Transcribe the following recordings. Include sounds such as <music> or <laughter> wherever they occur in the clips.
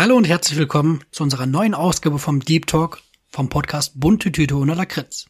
Hallo und herzlich willkommen zu unserer neuen Ausgabe vom Deep Talk vom Podcast Bunte Tüte ohne Lakritz.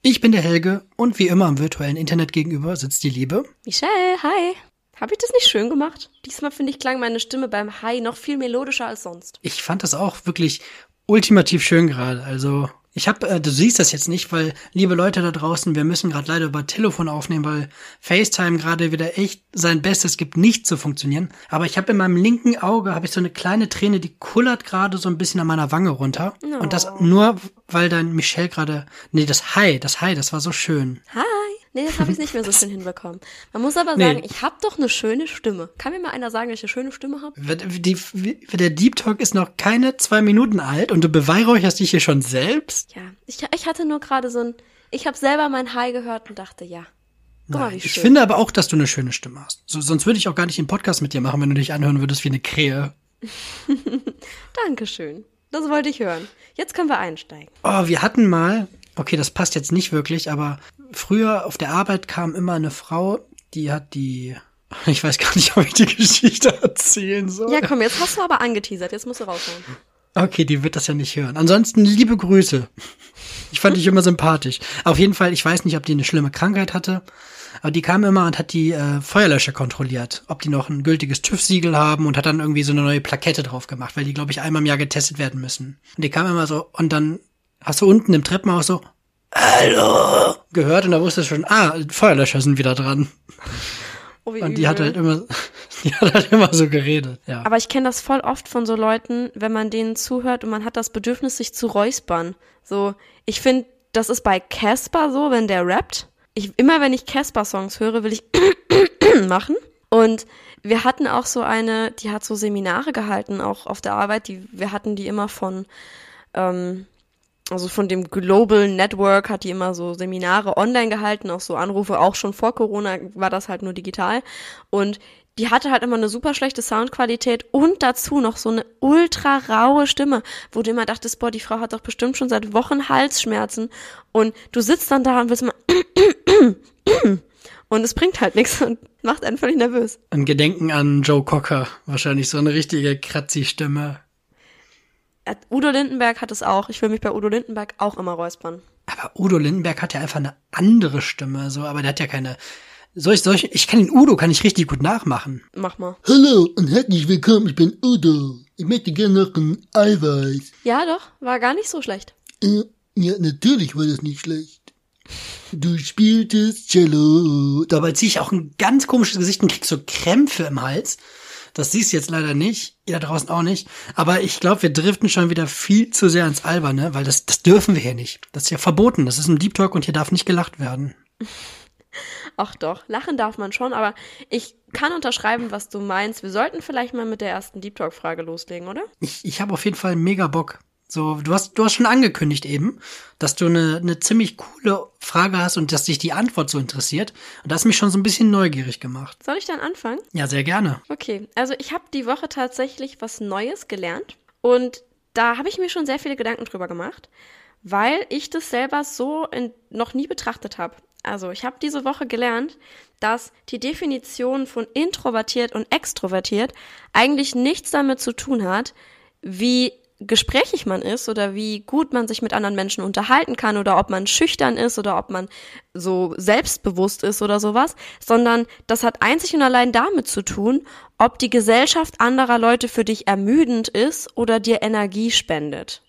Ich bin der Helge und wie immer am virtuellen Internet gegenüber sitzt die Liebe. Michelle, hi. Habe ich das nicht schön gemacht? Diesmal finde ich klang meine Stimme beim Hi noch viel melodischer als sonst. Ich fand das auch wirklich ultimativ schön gerade. Also ich habe, äh, du siehst das jetzt nicht, weil liebe Leute da draußen, wir müssen gerade leider über Telefon aufnehmen, weil FaceTime gerade wieder echt sein Bestes gibt, nicht zu funktionieren. Aber ich habe in meinem linken Auge habe ich so eine kleine Träne, die kullert gerade so ein bisschen an meiner Wange runter. Oh. Und das nur, weil dein Michelle gerade, nee, das Hi, das Hi, das war so schön. Hi. Nee, das habe ich nicht mehr so schön <laughs> hinbekommen. Man muss aber Nee. sagen, ich habe doch eine schöne Stimme. Kann mir mal einer sagen, dass ich eine schöne Stimme habe? Der Deep Talk ist noch keine zwei Minuten alt und du beweihräucherst dich hier schon selbst? Ja, ich, ich hatte nur gerade so ein, ich habe selber mein Hi gehört und dachte, ja. Guck mal, wie Nein, schön. ich finde aber auch, dass du eine schöne Stimme hast. So, sonst würde ich auch gar nicht den Podcast mit dir machen, wenn du dich anhören würdest wie eine Krähe. <laughs> Dankeschön. Das wollte ich hören. Jetzt können wir einsteigen. Oh, wir hatten mal, okay, das passt jetzt nicht wirklich, aber früher auf der Arbeit kam immer eine Frau, die hat die, <laughs> ich weiß gar nicht, ob ich die Geschichte erzählen soll. Ja, komm, jetzt hast du aber angeteasert. Jetzt musst du raushauen. Okay, die wird das ja nicht hören. Ansonsten liebe Grüße. Ich fand dich immer sympathisch. Auf jeden Fall, ich weiß nicht, ob die eine schlimme Krankheit hatte, aber die kam immer und hat die äh, Feuerlöscher kontrolliert, ob die noch ein gültiges TÜV-Siegel haben und hat dann irgendwie so eine neue Plakette drauf gemacht, weil die, glaube ich, einmal im Jahr getestet werden müssen. Und die kam immer so und dann hast du unten im Treppenhaus so Hallo gehört und da wusstest du schon, ah, Feuerlöscher sind wieder dran. Oh, wie Und die hat halt immer, <laughs> die hat halt immer so geredet. Ja. Aber ich kenne das voll oft von so Leuten, wenn man denen zuhört und man hat das Bedürfnis, sich zu räuspern. So, ich finde, das ist bei Casper so, wenn der rappt. Ich, immer wenn ich Casper-Songs höre, will ich <coughs> machen. Und wir hatten auch so eine, die hat so Seminare gehalten, auch auf der Arbeit. Die, wir hatten die immer von, ähm, also von dem Global Network hat die immer so Seminare online gehalten, auch so Anrufe, auch schon vor Corona war das halt nur digital. Und die hatte halt immer eine super schlechte Soundqualität und dazu noch so eine ultra raue Stimme, wo du immer dachtest, boah, die Frau hat doch bestimmt schon seit Wochen Halsschmerzen. Und du sitzt dann da und willst mal und es bringt halt nichts und macht einen völlig nervös. Ein Gedenken an Joe Cocker. Wahrscheinlich so eine richtige Kratzi-Stimme. Äh, Udo Lindenberg hat es auch. Ich will mich bei Udo Lindenberg auch immer räuspern. Aber Udo Lindenberg hat ja einfach eine andere Stimme, so, aber der hat ja keine. Solch, solch, ich kann den Udo, kann ich richtig gut nachmachen. Mach mal. Hallo und herzlich willkommen, ich bin Udo. Ich möchte gerne noch ein Eiweiß. Ja, doch, war gar nicht so schlecht. Äh, ja, natürlich war das nicht schlecht. Du spieltest Cello. Dabei ziehe ich auch ein ganz komisches Gesicht und krieg so Krämpfe im Hals. Das siehst du jetzt leider nicht, ihr da draußen auch nicht. Aber ich glaube, wir driften schon wieder viel zu sehr ins Alberne, weil das, das dürfen wir hier nicht. Das ist ja verboten. Das ist ein Deep Talk und hier darf nicht gelacht werden. <laughs> Ach doch, lachen darf man schon, aber ich kann unterschreiben, was du meinst. Wir sollten vielleicht mal mit der ersten Deep Talk-Frage loslegen, oder? Ich, ich habe auf jeden Fall mega Bock. So, du hast, du hast schon angekündigt eben, dass du eine, eine ziemlich coole Frage hast und dass dich die Antwort so interessiert. Und das hat mich schon so ein bisschen neugierig gemacht. Soll ich dann anfangen? Ja, sehr gerne. Okay, also ich habe die Woche tatsächlich was Neues gelernt und da habe ich mir schon sehr viele Gedanken drüber gemacht, weil ich das selber so in, noch nie betrachtet habe. Also ich habe diese Woche gelernt, dass die Definition von introvertiert und extrovertiert eigentlich nichts damit zu tun hat, wie gesprächig man ist oder wie gut man sich mit anderen Menschen unterhalten kann oder ob man schüchtern ist oder ob man so selbstbewusst ist oder sowas, sondern das hat einzig und allein damit zu tun, ob die Gesellschaft anderer Leute für dich ermüdend ist oder dir Energie spendet.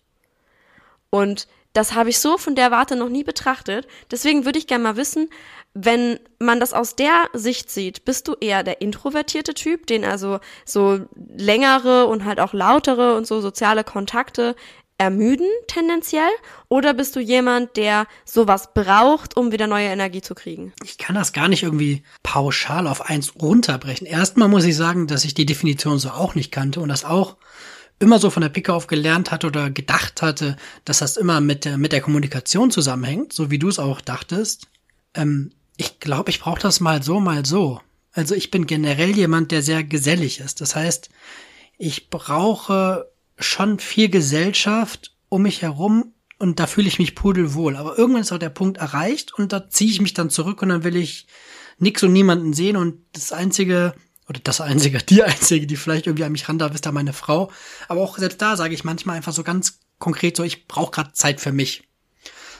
Und das habe ich so von der Warte noch nie betrachtet. Deswegen würde ich gerne mal wissen, wenn man das aus der Sicht sieht, bist du eher der introvertierte Typ, den also so längere und halt auch lautere und so soziale Kontakte ermüden tendenziell? Oder bist du jemand, der sowas braucht, um wieder neue Energie zu kriegen? Ich kann das gar nicht irgendwie pauschal auf eins runterbrechen. Erstmal muss ich sagen, dass ich die Definition so auch nicht kannte und das auch immer so von der Picke auf gelernt hatte oder gedacht hatte, dass das immer mit der, mit der Kommunikation zusammenhängt, so wie du es auch dachtest. Ähm, ich glaube, ich brauche das mal so, mal so. Also ich bin generell jemand, der sehr gesellig ist. Das heißt, ich brauche schon viel Gesellschaft um mich herum und da fühle ich mich pudelwohl. Aber irgendwann ist auch der Punkt erreicht und da ziehe ich mich dann zurück und dann will ich nix und niemanden sehen und das Einzige, oder das einzige, <laughs> die einzige, die vielleicht irgendwie an mich ran darf, ist da meine Frau. Aber auch selbst da sage ich manchmal einfach so ganz konkret so, ich brauche gerade Zeit für mich.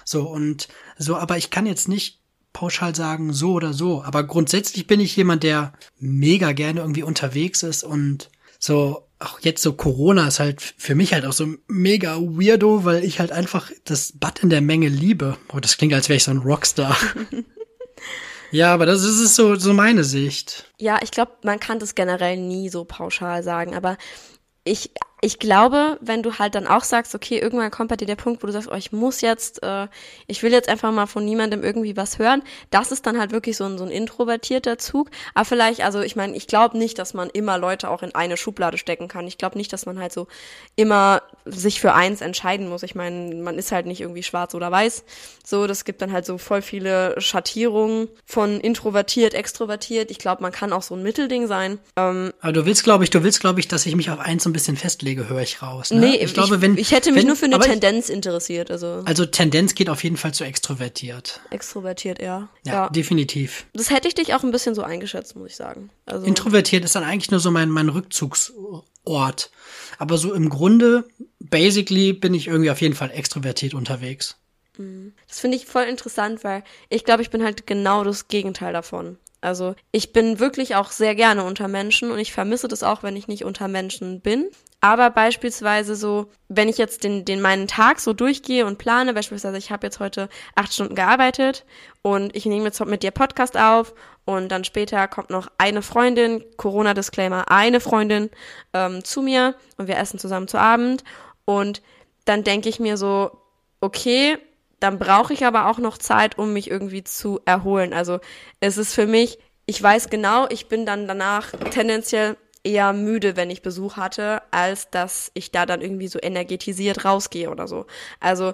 So und so, aber ich kann jetzt nicht pauschal sagen, so oder so. Aber grundsätzlich bin ich jemand, der mega gerne irgendwie unterwegs ist und so, auch jetzt so Corona ist halt für mich halt auch so mega weirdo, weil ich halt einfach das Bad in der Menge liebe. Oh, das klingt, als wäre ich so ein Rockstar. <laughs> ja, aber das ist so, so meine Sicht. Ja, ich glaube, man kann das generell nie so pauschal sagen, aber ich ich glaube, wenn du halt dann auch sagst, okay, irgendwann kommt bei dir der Punkt, wo du sagst, oh, ich muss jetzt, äh, ich will jetzt einfach mal von niemandem irgendwie was hören, das ist dann halt wirklich so ein, so ein introvertierter Zug. Aber vielleicht, also ich meine, ich glaube nicht, dass man immer Leute auch in eine Schublade stecken kann. Ich glaube nicht, dass man halt so immer sich für eins entscheiden muss. Ich meine, man ist halt nicht irgendwie schwarz oder weiß. So, das gibt dann halt so voll viele Schattierungen von introvertiert, extrovertiert. Ich glaube, man kann auch so ein Mittelding sein. Ähm, Aber du willst, glaube ich, du willst, glaube ich, dass ich mich auf eins so ein bisschen festlege Vorschläge höre ich raus. Ne? Nee, ich, glaube, wenn ich hätte mich wenn, nur für eine Tendenz ich, interessiert. Also. also Tendenz geht auf jeden Fall zu extrovertiert. Extrovertiert, ja. ja. Ja, definitiv. Das hätte ich dich auch ein bisschen so eingeschätzt, muss ich sagen. Also introvertiert ist dann eigentlich nur so mein, mein Rückzugsort. Aber so im Grunde, basically, bin ich irgendwie auf jeden Fall extrovertiert unterwegs. Mhm. Das finde ich voll interessant, weil ich glaube, ich bin halt genau das Gegenteil davon. Also ich bin wirklich auch sehr gerne unter Menschen und ich vermisse das auch, wenn ich nicht unter Menschen bin. Aber beispielsweise so, wenn ich jetzt den, den meinen Tag so durchgehe und plane, beispielsweise ich habe jetzt heute acht Stunden gearbeitet und ich nehme jetzt mit dir Podcast auf und dann später kommt noch eine Freundin, Corona-Disclaimer, eine Freundin ähm, zu mir und wir essen zusammen zu Abend und dann denke ich mir so, okay, dann brauche ich aber auch noch Zeit, um mich irgendwie zu erholen. Also es ist für mich, ich weiß genau, ich bin dann danach tendenziell eher müde, wenn ich Besuch hatte, als dass ich da dann irgendwie so energetisiert rausgehe oder so. Also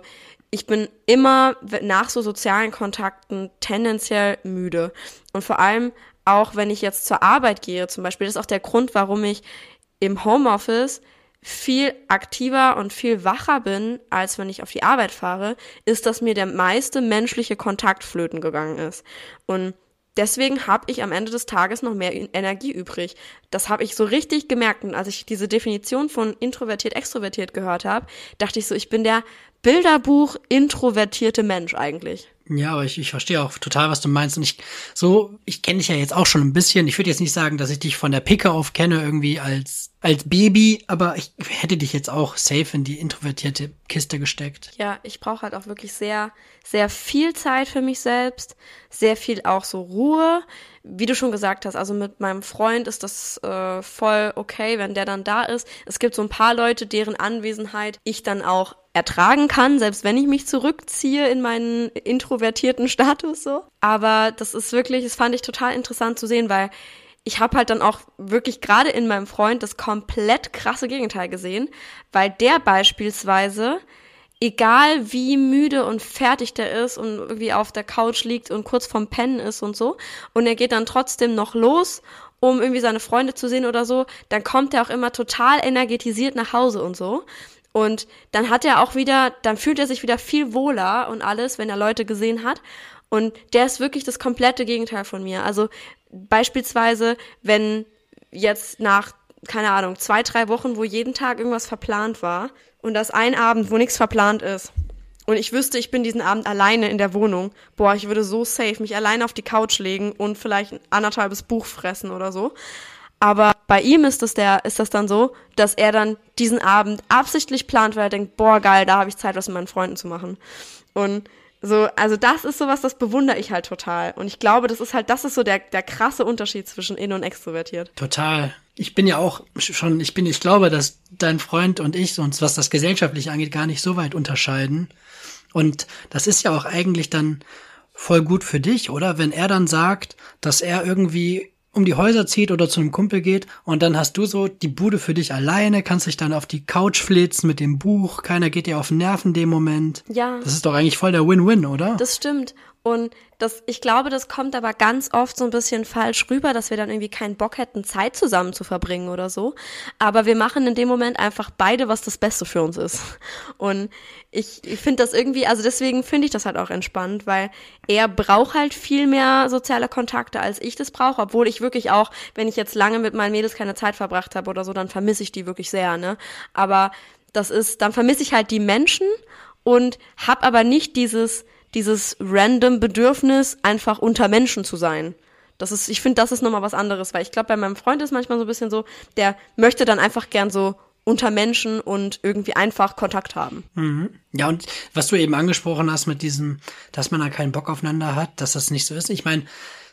ich bin immer nach so sozialen Kontakten tendenziell müde. Und vor allem auch, wenn ich jetzt zur Arbeit gehe, zum Beispiel, das ist auch der Grund, warum ich im Homeoffice viel aktiver und viel wacher bin, als wenn ich auf die Arbeit fahre, ist, dass mir der meiste menschliche Kontakt flöten gegangen ist. Und deswegen habe ich am Ende des Tages noch mehr Energie übrig. Das habe ich so richtig gemerkt. Und als ich diese Definition von introvertiert, extrovertiert gehört habe, dachte ich so, ich bin der Bilderbuch introvertierte Mensch eigentlich. Ja, aber ich, ich verstehe auch total, was du meinst. Und ich, so, ich kenne dich ja jetzt auch schon ein bisschen. Ich würde jetzt nicht sagen, dass ich dich von der Picke auf kenne, irgendwie als, als Baby, aber ich hätte dich jetzt auch safe in die introvertierte Kiste gesteckt. Ja, ich brauche halt auch wirklich sehr, sehr viel Zeit für mich selbst, sehr viel auch so Ruhe. Wie du schon gesagt hast, also mit meinem Freund ist das äh, voll okay, wenn der dann da ist. Es gibt so ein paar Leute, deren Anwesenheit ich dann auch ertragen kann, selbst wenn ich mich zurückziehe in meinen introvertierten Status so. Aber das ist wirklich, das fand ich total interessant zu sehen, weil ich habe halt dann auch wirklich gerade in meinem Freund das komplett krasse Gegenteil gesehen, weil der beispielsweise, egal wie müde und fertig der ist und irgendwie auf der Couch liegt und kurz vorm Pennen ist und so, und er geht dann trotzdem noch los um irgendwie seine Freunde zu sehen oder so, dann kommt er auch immer total energetisiert nach Hause und so. Und dann hat er auch wieder, dann fühlt er sich wieder viel wohler und alles, wenn er Leute gesehen hat. Und der ist wirklich das komplette Gegenteil von mir. Also beispielsweise, wenn jetzt nach, keine Ahnung, zwei, drei Wochen, wo jeden Tag irgendwas verplant war und das ein Abend, wo nichts verplant ist. Und ich wüsste, ich bin diesen Abend alleine in der Wohnung. Boah, ich würde so safe mich alleine auf die Couch legen und vielleicht ein anderthalbes Buch fressen oder so. Aber bei ihm ist das der, ist das dann so, dass er dann diesen Abend absichtlich plant, weil er denkt, boah, geil, da habe ich Zeit, was mit meinen Freunden zu machen. Und so, also das ist sowas, das bewundere ich halt total. Und ich glaube, das ist halt, das ist so der, der krasse Unterschied zwischen in- und extrovertiert. Total. Ich bin ja auch schon, ich bin, ich glaube, dass dein Freund und ich uns, was das gesellschaftlich angeht, gar nicht so weit unterscheiden. Und das ist ja auch eigentlich dann voll gut für dich, oder? Wenn er dann sagt, dass er irgendwie um die Häuser zieht oder zu einem Kumpel geht und dann hast du so die Bude für dich alleine, kannst dich dann auf die Couch flitzen mit dem Buch, keiner geht dir auf den Nerven in dem Moment. Ja. Das ist doch eigentlich voll der Win-Win, oder? Das stimmt. Und das, ich glaube, das kommt aber ganz oft so ein bisschen falsch rüber, dass wir dann irgendwie keinen Bock hätten, Zeit zusammen zu verbringen oder so. Aber wir machen in dem Moment einfach beide, was das Beste für uns ist. Und ich, ich finde das irgendwie, also deswegen finde ich das halt auch entspannt, weil er braucht halt viel mehr soziale Kontakte, als ich das brauche, obwohl ich wirklich auch, wenn ich jetzt lange mit meinen Mädels keine Zeit verbracht habe oder so, dann vermisse ich die wirklich sehr, ne? Aber das ist, dann vermisse ich halt die Menschen und hab aber nicht dieses, dieses random Bedürfnis, einfach unter Menschen zu sein. Das ist, ich finde, das ist nochmal was anderes, weil ich glaube, bei meinem Freund ist manchmal so ein bisschen so, der möchte dann einfach gern so unter Menschen und irgendwie einfach Kontakt haben. Mhm. Ja, und was du eben angesprochen hast mit diesem, dass man da keinen Bock aufeinander hat, dass das nicht so ist. Ich meine,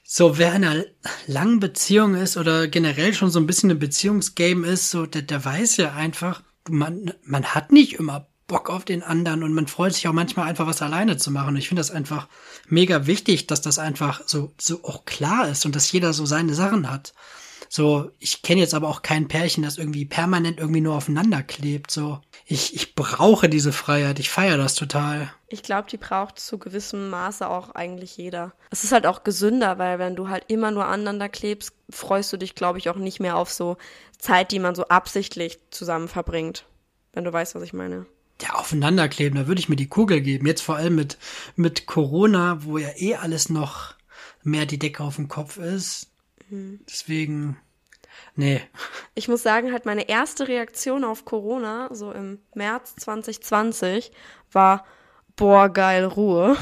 so wer in einer langen Beziehung ist oder generell schon so ein bisschen ein Beziehungsgame ist, so der, der weiß ja einfach, man, man hat nicht immer Bock auf den anderen und man freut sich auch manchmal einfach was alleine zu machen. Und ich finde das einfach mega wichtig, dass das einfach so, so auch klar ist und dass jeder so seine Sachen hat. So, ich kenne jetzt aber auch kein Pärchen, das irgendwie permanent irgendwie nur aufeinander klebt. So, ich, ich brauche diese Freiheit. Ich feiere das total. Ich glaube, die braucht zu gewissem Maße auch eigentlich jeder. Es ist halt auch gesünder, weil wenn du halt immer nur aneinander klebst, freust du dich, glaube ich, auch nicht mehr auf so Zeit, die man so absichtlich zusammen verbringt. Wenn du weißt, was ich meine ja, aufeinanderkleben, da würde ich mir die Kugel geben. Jetzt vor allem mit, mit Corona, wo ja eh alles noch mehr die Decke auf dem Kopf ist. Mhm. Deswegen, nee. Ich muss sagen, halt meine erste Reaktion auf Corona, so im März 2020, war, boah, geil, Ruhe.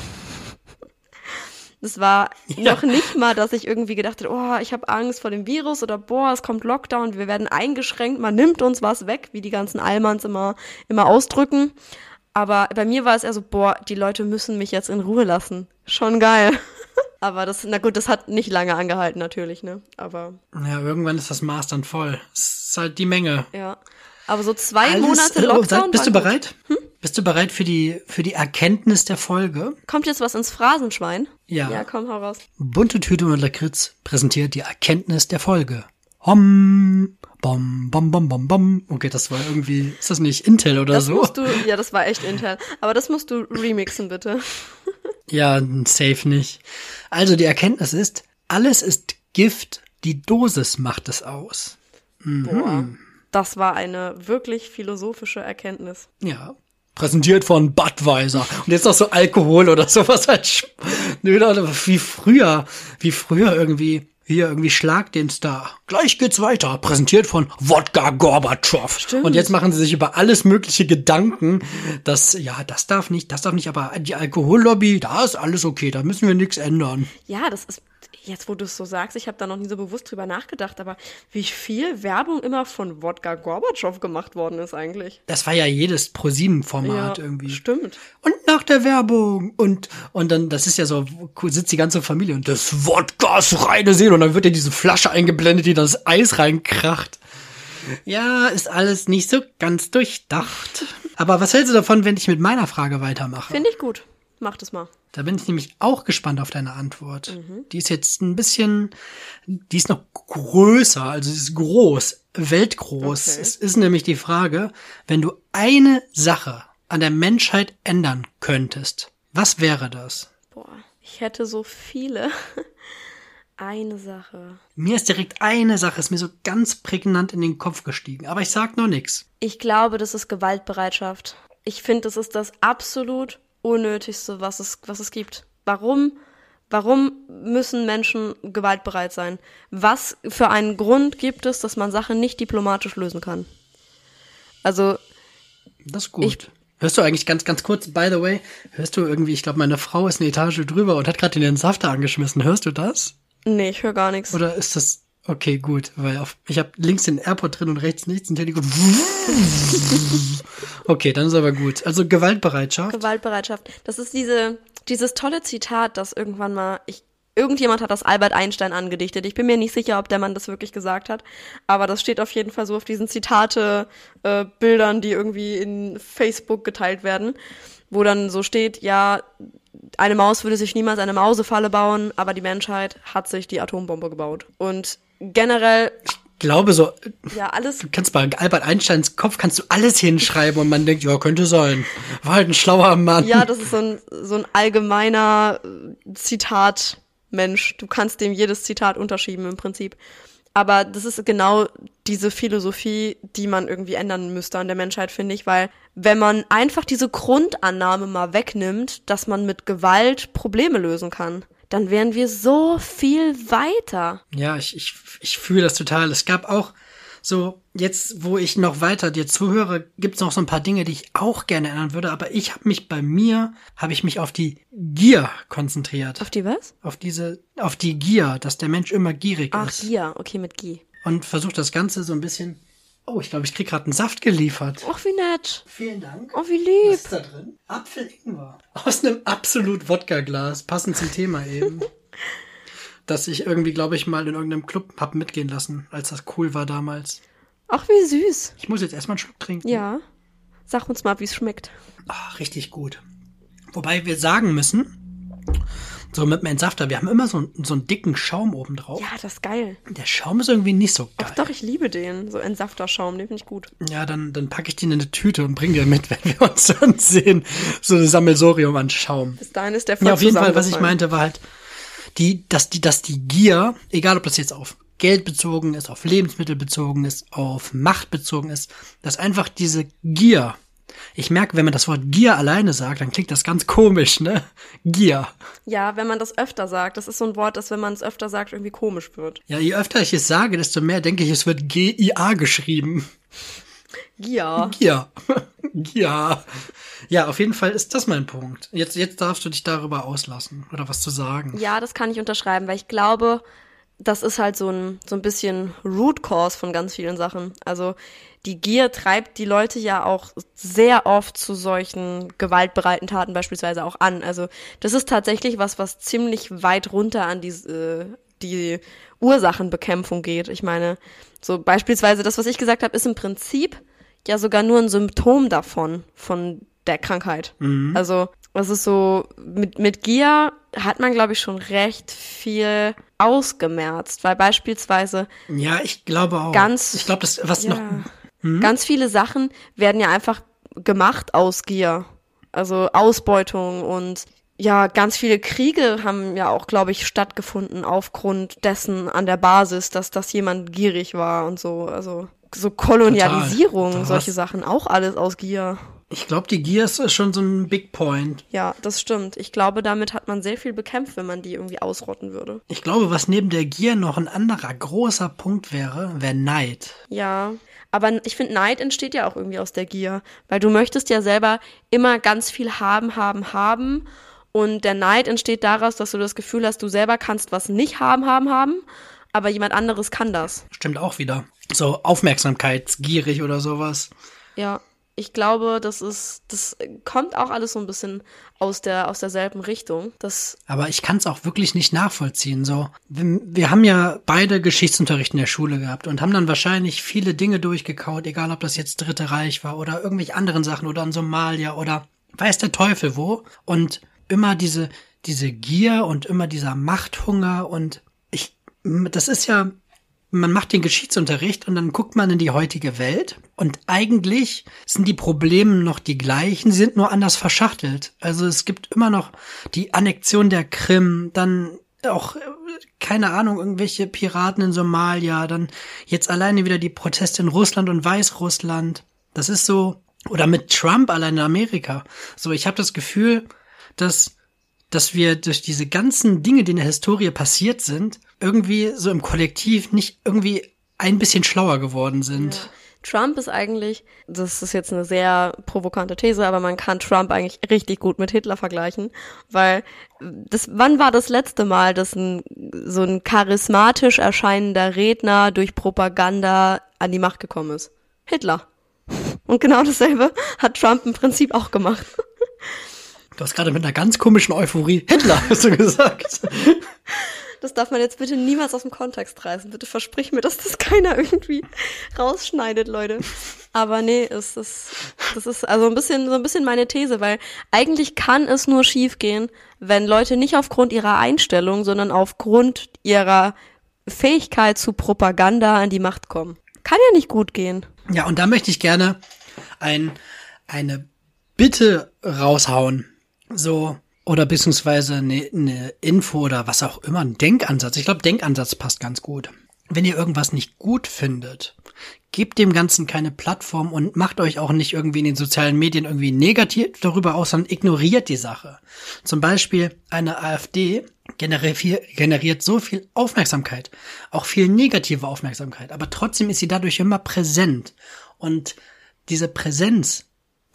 Es war <laughs> ja. noch nicht mal, dass ich irgendwie gedacht habe, oh, ich habe Angst vor dem Virus oder boah, es kommt Lockdown, wir werden eingeschränkt, man nimmt uns was weg, wie die ganzen Allmanns immer, immer ausdrücken. Aber bei mir war es eher so, boah, die Leute müssen mich jetzt in Ruhe lassen. Schon geil. <laughs> Aber das, na gut, das hat nicht lange angehalten natürlich, ne? Aber. Ja, irgendwann ist das Maß dann voll. Es ist halt die Menge. Ja. Aber so zwei Alles, Monate Lockdown. Bist du bereit? Hm? Bist du bereit für die, für die Erkenntnis der Folge? Kommt jetzt was ins Phrasenschwein? Ja. Ja, komm, hau raus. Bunte Tüte und Lakritz präsentiert die Erkenntnis der Folge. Hom, bom, bom, bom, bom, bom. Okay, das war irgendwie, ist das nicht Intel oder das so? Musst du, ja, <laughs> das war echt Intel. Aber das musst du remixen, bitte. <laughs> ja, safe nicht. Also die Erkenntnis ist, alles ist Gift, die Dosis macht es aus. Mhm. Boah, das war eine wirklich philosophische Erkenntnis. Ja präsentiert von Budweiser. Und jetzt noch so Alkohol oder sowas halt. Nö, wie früher, wie früher irgendwie. Hier irgendwie Schlag den Star. Gleich geht's weiter. Präsentiert von Wodka Gorbatschow. Stimmt. Und jetzt machen sie sich über alles mögliche Gedanken. dass, ja, das darf nicht, das darf nicht, aber die Alkohollobby, da ist alles okay, da müssen wir nichts ändern. Ja, das ist jetzt wo du es so sagst, ich habe da noch nie so bewusst drüber nachgedacht, aber wie viel Werbung immer von Wodka Gorbatschow gemacht worden ist eigentlich. Das war ja jedes ProSieben-Format ja, irgendwie. Stimmt. Und nach der Werbung und und dann, das ist ja so, sitzt die ganze Familie und das Wodkas reine Seele und dann wird ja diese Flasche eingeblendet, die das Eis reinkracht. Ja, ist alles nicht so ganz durchdacht. Aber was hältst du davon, wenn ich mit meiner Frage weitermache? Finde ich gut. Mach das mal. Da bin ich nämlich auch gespannt auf deine Antwort. Mhm. Die ist jetzt ein bisschen, die ist noch größer, also sie ist groß, weltgroß. Okay. Es ist nämlich die Frage, wenn du eine Sache an der Menschheit ändern könntest, was wäre das? Boah, ich hätte so viele. Eine Sache. Mir ist direkt eine Sache, ist mir so ganz prägnant in den Kopf gestiegen, aber ich sag noch nichts. Ich glaube, das ist Gewaltbereitschaft. Ich finde, das ist das absolut Unnötigste, was es, was es gibt. Warum? Warum müssen Menschen gewaltbereit sein? Was für einen Grund gibt es, dass man Sachen nicht diplomatisch lösen kann? Also. Das ist gut. Ich, hörst du eigentlich ganz, ganz kurz, by the way, hörst du irgendwie, ich glaube, meine Frau ist eine Etage drüber und hat gerade den Safter angeschmissen. Hörst du das? Nee, ich höre gar nichts. Oder ist das Okay, gut, weil auf, ich habe links den Airport drin und rechts nichts und Telefon. <laughs> okay, dann ist aber gut. Also Gewaltbereitschaft. Gewaltbereitschaft. Das ist diese dieses tolle Zitat, das irgendwann mal ich irgendjemand hat das Albert Einstein angedichtet. Ich bin mir nicht sicher, ob der Mann das wirklich gesagt hat, aber das steht auf jeden Fall so auf diesen Zitate äh, die irgendwie in Facebook geteilt werden, wo dann so steht, ja, eine Maus würde sich niemals eine Mausefalle bauen, aber die Menschheit hat sich die Atombombe gebaut. Und generell. Ich glaube so. Ja, alles. Du kannst bei Albert Einsteins Kopf kannst du alles hinschreiben und man denkt, ja, könnte sein. War halt ein schlauer Mann. Ja, das ist so ein, so ein allgemeiner Zitat-Mensch. Du kannst dem jedes Zitat unterschieben im Prinzip. Aber das ist genau diese Philosophie, die man irgendwie ändern müsste an der Menschheit, finde ich, weil wenn man einfach diese Grundannahme mal wegnimmt, dass man mit Gewalt Probleme lösen kann, dann wären wir so viel weiter. Ja, ich, ich, ich fühle das total. Es gab auch so, jetzt, wo ich noch weiter dir zuhöre, gibt's noch so ein paar Dinge, die ich auch gerne ändern würde, aber ich habe mich bei mir, habe ich mich auf die Gier konzentriert. Auf die was? Auf diese, auf die Gier, dass der Mensch immer gierig Ach, ist. Gier. Okay, mit Gi. Und versucht das Ganze so ein bisschen. Oh, ich glaube, ich krieg gerade einen Saft geliefert. Och, wie nett. Vielen Dank. Oh, wie lieb. Was ist da drin? Apfel-Ingwer. Aus einem absolut Wodka-Glas, passend zum Thema eben. <laughs> das ich irgendwie, glaube ich, mal in irgendeinem Club hab mitgehen lassen, als das cool war damals. Ach, wie süß. Ich muss jetzt erstmal einen Schluck trinken. Ja. Sag uns mal, wie es schmeckt. Ah, richtig gut. Wobei wir sagen müssen, so mit dem Entsafter, wir haben immer so, einen- so einen dicken Schaum oben drauf. Ja, das ist geil. Der Schaum ist irgendwie nicht so Ach geil. doch, ich liebe den. So Entsafterschaum, den finde ich gut. Ja, dann, dann packe ich den in eine Tüte und bringe den mit, <laughs> wenn wir uns dann sehen. So ein Sammelsorium an Schaum. Bis dahin ist der voll Ja, auf jeden Fall, was ich meinte, war halt, die, dass die, dass die Gier, egal ob das jetzt auf Geld bezogen ist, auf Lebensmittel bezogen ist, auf Macht bezogen ist, dass einfach diese Gier, ich merke, wenn man das Wort Gier alleine sagt, dann klingt das ganz komisch, ne? Gier. Ja, wenn man das öfter sagt. Das ist so ein Wort, das, wenn man es öfter sagt, irgendwie komisch wird. Ja, je öfter ich es sage, desto mehr denke ich, es wird G-I-A geschrieben. Gier. Gier. <laughs> Gier. Ja, auf jeden Fall ist das mein Punkt. Jetzt, jetzt darfst du dich darüber auslassen oder was zu sagen. Ja, das kann ich unterschreiben, weil ich glaube, das ist halt so ein, so ein bisschen Root Cause von ganz vielen Sachen. Also die Gier treibt die Leute ja auch sehr oft zu solchen gewaltbereiten Taten beispielsweise auch an. Also das ist tatsächlich was, was ziemlich weit runter an die, äh, die Ursachenbekämpfung geht. Ich meine, so beispielsweise das, was ich gesagt habe, ist im Prinzip ja sogar nur ein Symptom davon, von der Krankheit. Also, es ist so, mit, mit Gier hat man, glaube ich, schon recht viel ausgemerzt, weil beispielsweise Ja, ich glaube auch. Ganz- Ich glaube, das, was ja, noch, ganz viele Sachen werden ja einfach gemacht aus Gier. Also Ausbeutung und ja, ganz viele Kriege haben ja auch, glaube ich, stattgefunden aufgrund dessen an der Basis, dass das jemand gierig war und so. Also so Kolonialisierung, Total. solche Sachen, auch alles aus Gier. ich glaube, die Gier ist schon so ein Big Point. Ja, das stimmt. Ich glaube, damit hat man sehr viel bekämpft, wenn man die irgendwie ausrotten würde. Ich glaube, was neben der Gier noch ein anderer großer Punkt wäre, wäre Neid. Ja, aber ich finde, Neid entsteht ja auch irgendwie aus der Gier, weil du möchtest ja selber immer ganz viel haben, haben, haben. Und der Neid entsteht daraus, dass du das Gefühl hast, du selber kannst was nicht haben, haben, haben, aber jemand anderes kann das. Stimmt auch wieder. So aufmerksamkeitsgierig oder sowas. Ja, ich glaube, das ist, das kommt auch alles so ein bisschen aus der, aus derselben Richtung. Das, Aber ich kann es auch wirklich nicht nachvollziehen. So, wir, wir haben ja beide Geschichtsunterricht in der Schule gehabt und haben dann wahrscheinlich viele Dinge durchgekaut, egal ob das jetzt Dritte Reich war oder irgendwelche anderen Sachen oder in Somalia oder weiß der Teufel wo. Und immer diese, diese Gier und immer dieser Machthunger und ich, das ist ja, man macht den Geschichtsunterricht und dann guckt man in die heutige Welt und eigentlich sind die Probleme noch die gleichen, sie sind nur anders verschachtelt. Also es gibt immer noch die Annexion der Krim, dann auch, keine Ahnung, irgendwelche Piraten in Somalia, dann jetzt alleine wieder die Proteste in Russland und Weißrussland. Das ist so, oder mit Trump allein in Amerika. So, ich habe das Gefühl, dass dass wir durch diese ganzen Dinge, die in der Historie passiert sind, irgendwie so im Kollektiv nicht irgendwie ein bisschen schlauer geworden sind. Trump ist eigentlich, das ist jetzt eine sehr provokante These, aber man kann Trump eigentlich richtig gut mit Hitler vergleichen, weil das, wann war das letzte Mal, dass ein, so ein charismatisch erscheinender Redner durch Propaganda an die Macht gekommen ist? Hitler. Und genau dasselbe hat Trump im Prinzip auch gemacht. Du hast gerade mit einer ganz komischen Euphorie Hitler, hast du gesagt. Das darf man jetzt bitte niemals aus dem Kontext reißen. Bitte versprich mir, dass das keiner irgendwie rausschneidet, Leute. Aber nee, es ist, das ist also ein bisschen, so ein bisschen meine These, weil eigentlich kann es nur schiefgehen, wenn Leute nicht aufgrund ihrer Einstellung, sondern aufgrund ihrer Fähigkeit zu Propaganda an die Macht kommen. Kann ja nicht gut gehen. Ja, und da möchte ich gerne ein, eine Bitte raushauen. So, oder beziehungsweise eine, eine Info oder was auch immer, ein Denkansatz. Ich glaube, Denkansatz passt ganz gut. Wenn ihr irgendwas nicht gut findet, gebt dem Ganzen keine Plattform und macht euch auch nicht irgendwie in den sozialen Medien irgendwie negativ darüber aus, sondern ignoriert die Sache. Zum Beispiel eine AfD generiert, generiert so viel Aufmerksamkeit, auch viel negative Aufmerksamkeit, aber trotzdem ist sie dadurch immer präsent. Und diese Präsenz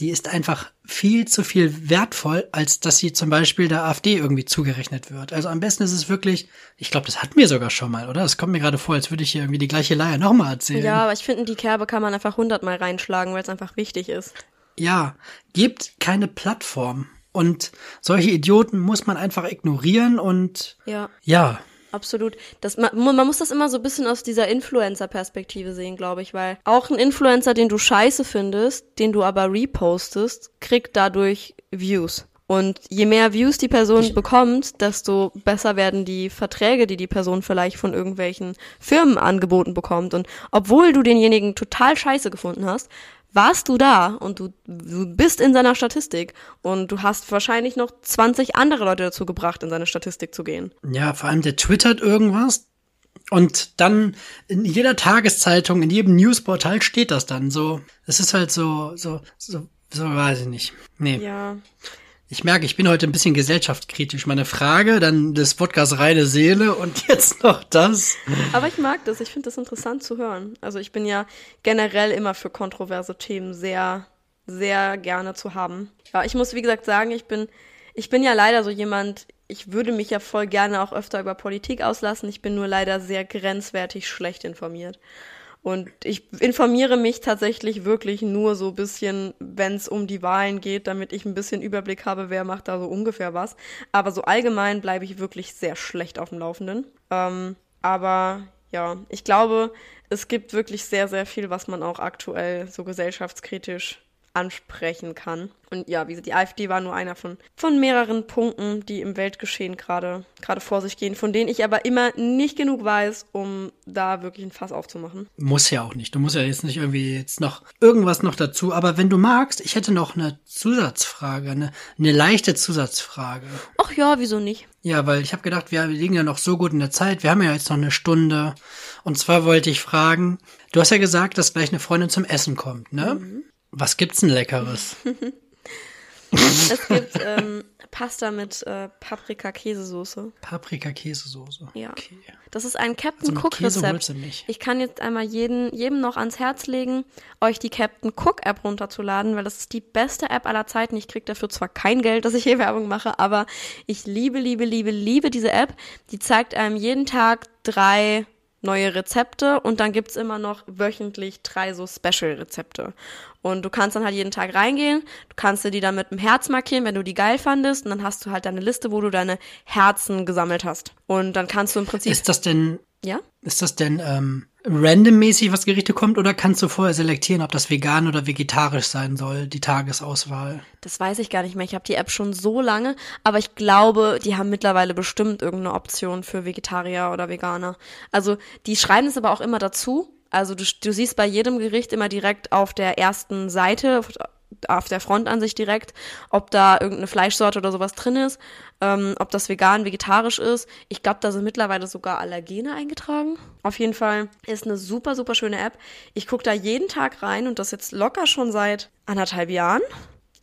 die ist einfach viel zu viel wertvoll, als dass sie zum Beispiel der AfD irgendwie zugerechnet wird. Also am besten ist es wirklich, ich glaube, das hatten wir sogar schon mal, oder? Das kommt mir gerade vor, als würde ich hier irgendwie die gleiche Leier nochmal erzählen. Ja, aber ich finde, die Kerbe kann man einfach hundertmal reinschlagen, weil es einfach wichtig ist. Ja, gebt keine Plattform. Und solche Idioten muss man einfach ignorieren und Ja. ja, Absolut. Das, man, man muss das immer so ein bisschen aus dieser Influencer-Perspektive sehen, glaube ich, weil auch ein Influencer, den du scheiße findest, den du aber repostest, kriegt dadurch Views. Und je mehr Views die Person bekommt, desto besser werden die Verträge, die die Person vielleicht von irgendwelchen Firmen angeboten bekommt. Und obwohl du denjenigen total scheiße gefunden hast, warst du da und du, du bist in seiner Statistik und du hast wahrscheinlich noch 20 andere Leute dazu gebracht, in seine Statistik zu gehen. Ja, vor allem der twittert irgendwas und dann in jeder Tageszeitung, in jedem Newsportal steht das dann so. Es ist halt so, so, so, so weiß ich nicht. Nee. Ja. Ich merke, ich bin heute ein bisschen gesellschaftskritisch. Meine Frage, dann des Podcasts reine Seele und <laughs> jetzt noch das. Aber ich mag das, ich finde das interessant zu hören. Also ich bin ja generell immer für kontroverse Themen sehr, sehr gerne zu haben. Ja, ich muss wie gesagt sagen, ich bin, ich bin ja leider so jemand, ich würde mich ja voll gerne auch öfter über Politik auslassen. Ich bin nur leider sehr grenzwertig schlecht informiert. Und ich informiere mich tatsächlich wirklich nur so ein bisschen, wenn es um die Wahlen geht, damit ich ein bisschen Überblick habe, wer macht da so ungefähr was. Aber so allgemein bleibe ich wirklich sehr schlecht auf dem Laufenden. Ähm, aber ja, ich glaube, es gibt wirklich sehr, sehr viel, was man auch aktuell so gesellschaftskritisch ansprechen kann. Und ja, wie gesagt, die AfD war nur einer von, von mehreren Punkten, die im Weltgeschehen gerade gerade vor sich gehen, von denen ich aber immer nicht genug weiß, um da wirklich ein Fass aufzumachen. Muss ja auch nicht. Du musst ja jetzt nicht irgendwie jetzt noch irgendwas noch dazu. Aber wenn du magst, ich hätte noch eine Zusatzfrage, eine, eine leichte Zusatzfrage. Ach ja, wieso nicht? Ja, weil ich habe gedacht, wir liegen ja noch so gut in der Zeit. Wir haben ja jetzt noch eine Stunde. Und zwar wollte ich fragen, du hast ja gesagt, dass gleich eine Freundin zum Essen kommt, ne? Mhm. Was gibt's denn Leckeres? <laughs> Es gibt ähm, Pasta mit äh, Paprika-Käsesoße. Paprika-Käsesoße. Ja. Okay. Das ist ein Also Captain mit Cook Rezept. Ich kann jetzt einmal jeden, jedem noch ans Herz legen, euch die Captain Cook App runterzuladen, weil das ist die beste App aller Zeiten. Ich krieg dafür zwar kein Geld, dass ich hier Werbung mache, aber ich liebe, liebe, liebe, liebe diese App. Die zeigt einem jeden Tag drei neue Rezepte und dann gibt's immer noch wöchentlich drei so Special-Rezepte. Und du kannst dann halt jeden Tag reingehen, du kannst dir die dann mit einem Herz markieren, wenn du die geil fandest und dann hast du halt deine Liste, wo du deine Herzen gesammelt hast. Und dann kannst du im Prinzip... Ist das denn, ja? ist das denn ähm, randommäßig, was Gerichte kommt, oder kannst du vorher selektieren, ob das vegan oder vegetarisch sein soll, die Tagesauswahl? Das weiß ich gar nicht mehr. Ich habe die App schon so lange, aber ich glaube, die haben mittlerweile bestimmt irgendeine Option für Vegetarier oder Veganer. Also die schreiben es aber auch immer dazu. Also du, du siehst bei jedem Gericht immer direkt auf der ersten Seite, auf, der Frontansicht direkt, ob da irgendeine Fleischsorte oder sowas drin ist, ähm, ob das vegan, vegetarisch ist. Ich glaube, da sind mittlerweile sogar Allergene eingetragen. Auf jeden Fall ist eine super, super schöne App. Ich gucke da jeden Tag rein und das jetzt locker schon seit anderthalb Jahren.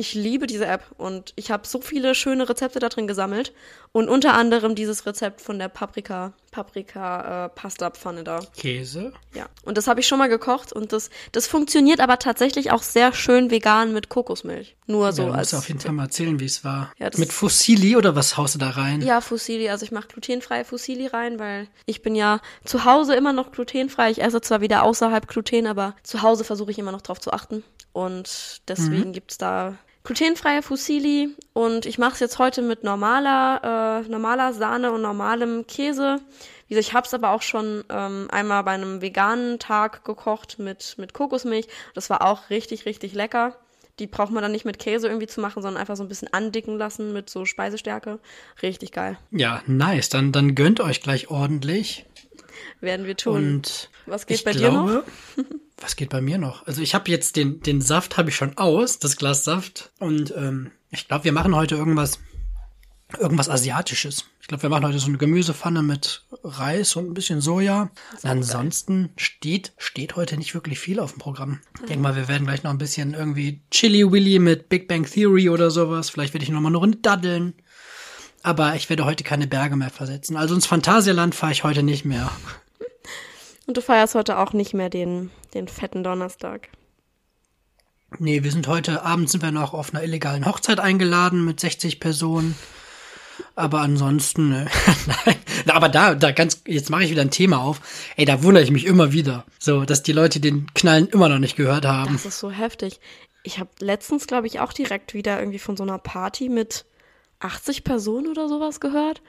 Ich liebe diese App und ich habe so viele schöne Rezepte da drin gesammelt und unter anderem dieses Rezept von der Paprika Paprika äh, Pasta Pfanne da. Käse? Ja, und das habe ich schon mal gekocht und das das funktioniert aber tatsächlich auch sehr schön vegan mit Kokosmilch. Nur so ja, du als musst auf jeden Fall mal erzählen, wie es war. Ja, Mit Fusilli oder was haust du da rein? Ja, Fusilli. Also ich mache glutenfreie Fusilli rein, weil ich bin ja zu Hause immer noch glutenfrei. Ich esse zwar wieder außerhalb Gluten, aber zu Hause versuche ich immer noch drauf zu achten. Und deswegen gibt's da glutenfreie Fusilli. Und ich mache es jetzt heute mit normaler, äh, normaler Sahne und normalem Käse. Wie gesagt, ich habe es aber auch schon ähm, einmal bei einem veganen Tag gekocht mit, mit Kokosmilch. Das war auch richtig, richtig lecker. Die braucht man dann nicht mit Käse irgendwie zu machen, sondern einfach so ein bisschen andicken lassen mit so Speisestärke. Richtig geil. Ja, nice. Dann, dann gönnt euch gleich ordentlich. Werden wir tun. Und Was geht bei dir noch? <laughs> was geht bei mir noch? Also ich habe jetzt den, den Saft habe ich schon aus, das Glas Saft. Und ähm, ich glaube, wir machen heute irgendwas irgendwas Asiatisches. Ich glaube, wir machen heute so eine Gemüsepfanne mit Reis und ein bisschen Soja. Ansonsten steht, steht heute nicht wirklich viel auf dem Programm. Ich denke mal, wir werden gleich noch ein bisschen irgendwie Chili Willy mit Big Bang Theory oder sowas. Vielleicht werde ich noch mal eine Runde daddeln. Aber ich werde heute keine Berge mehr versetzen. Also ins Phantasialand fahre ich heute nicht mehr. Und du feierst heute auch nicht mehr den, den fetten Donnerstag. Nee, wir sind heute Abend sind wir noch auf einer illegalen Hochzeit eingeladen mit 60 Personen. Aber ansonsten, ne. <laughs> nein. Aber da, da ganz, jetzt mache ich wieder ein Thema auf. Ey, da wundere ich mich immer wieder. So, dass die Leute den Knallen immer noch nicht gehört haben. Das ist so heftig. Ich habe letztens, glaube ich, auch direkt wieder irgendwie von so einer Party mit 80 Personen oder sowas gehört.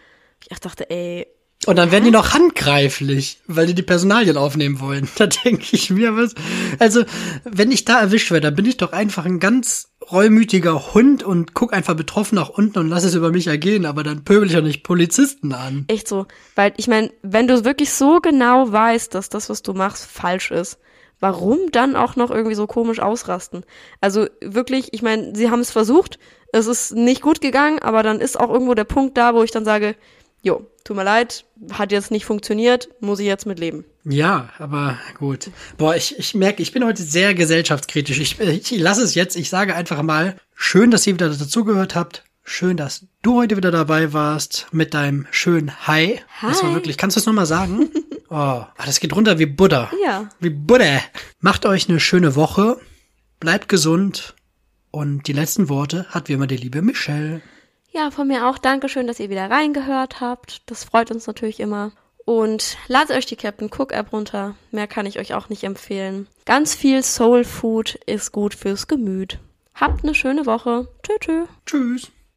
Ich dachte, ey, Und dann werden die noch handgreiflich, weil die die Personalien aufnehmen wollen. <laughs> Da denke ich mir was. Also, wenn ich da erwischt werde, dann bin ich doch einfach ein ganz reumütiger Hund und guck einfach betroffen nach unten und lass es über mich ergehen, aber dann pöbel ich auch nicht Polizisten an. echt so. Weil ich meine, wenn du wirklich so genau weißt, dass das, was du machst, falsch ist, warum dann auch noch irgendwie so komisch ausrasten? Also wirklich, ich meine, sie haben es versucht, es ist nicht gut gegangen, aber dann ist auch irgendwo der Punkt da, wo ich dann sage, jo, tut mir leid, hat jetzt nicht funktioniert, muss ich jetzt mit leben. Ja, aber gut. Boah, ich, ich merke, ich bin heute sehr gesellschaftskritisch. Ich, ich lasse es jetzt. Ich sage einfach mal, schön, dass ihr wieder dazugehört habt. Schön, dass du heute wieder dabei warst mit deinem schönen Hi. Das war Hi. wirklich, kannst du es nochmal sagen? <laughs> oh, ah, das geht runter wie Buddha. Ja. Wie Buddha. Macht euch eine schöne Woche. Bleibt gesund. Und die letzten Worte hat wie immer die liebe Michelle. Ja, von mir auch Dankeschön, dass ihr wieder reingehört habt. Das freut uns natürlich immer. Und ladet euch die Captain Cook App runter. Mehr kann ich euch auch nicht empfehlen. Ganz viel Soul Food ist gut fürs Gemüt. Habt eine schöne Woche. Tschö, tschö. Tschüss.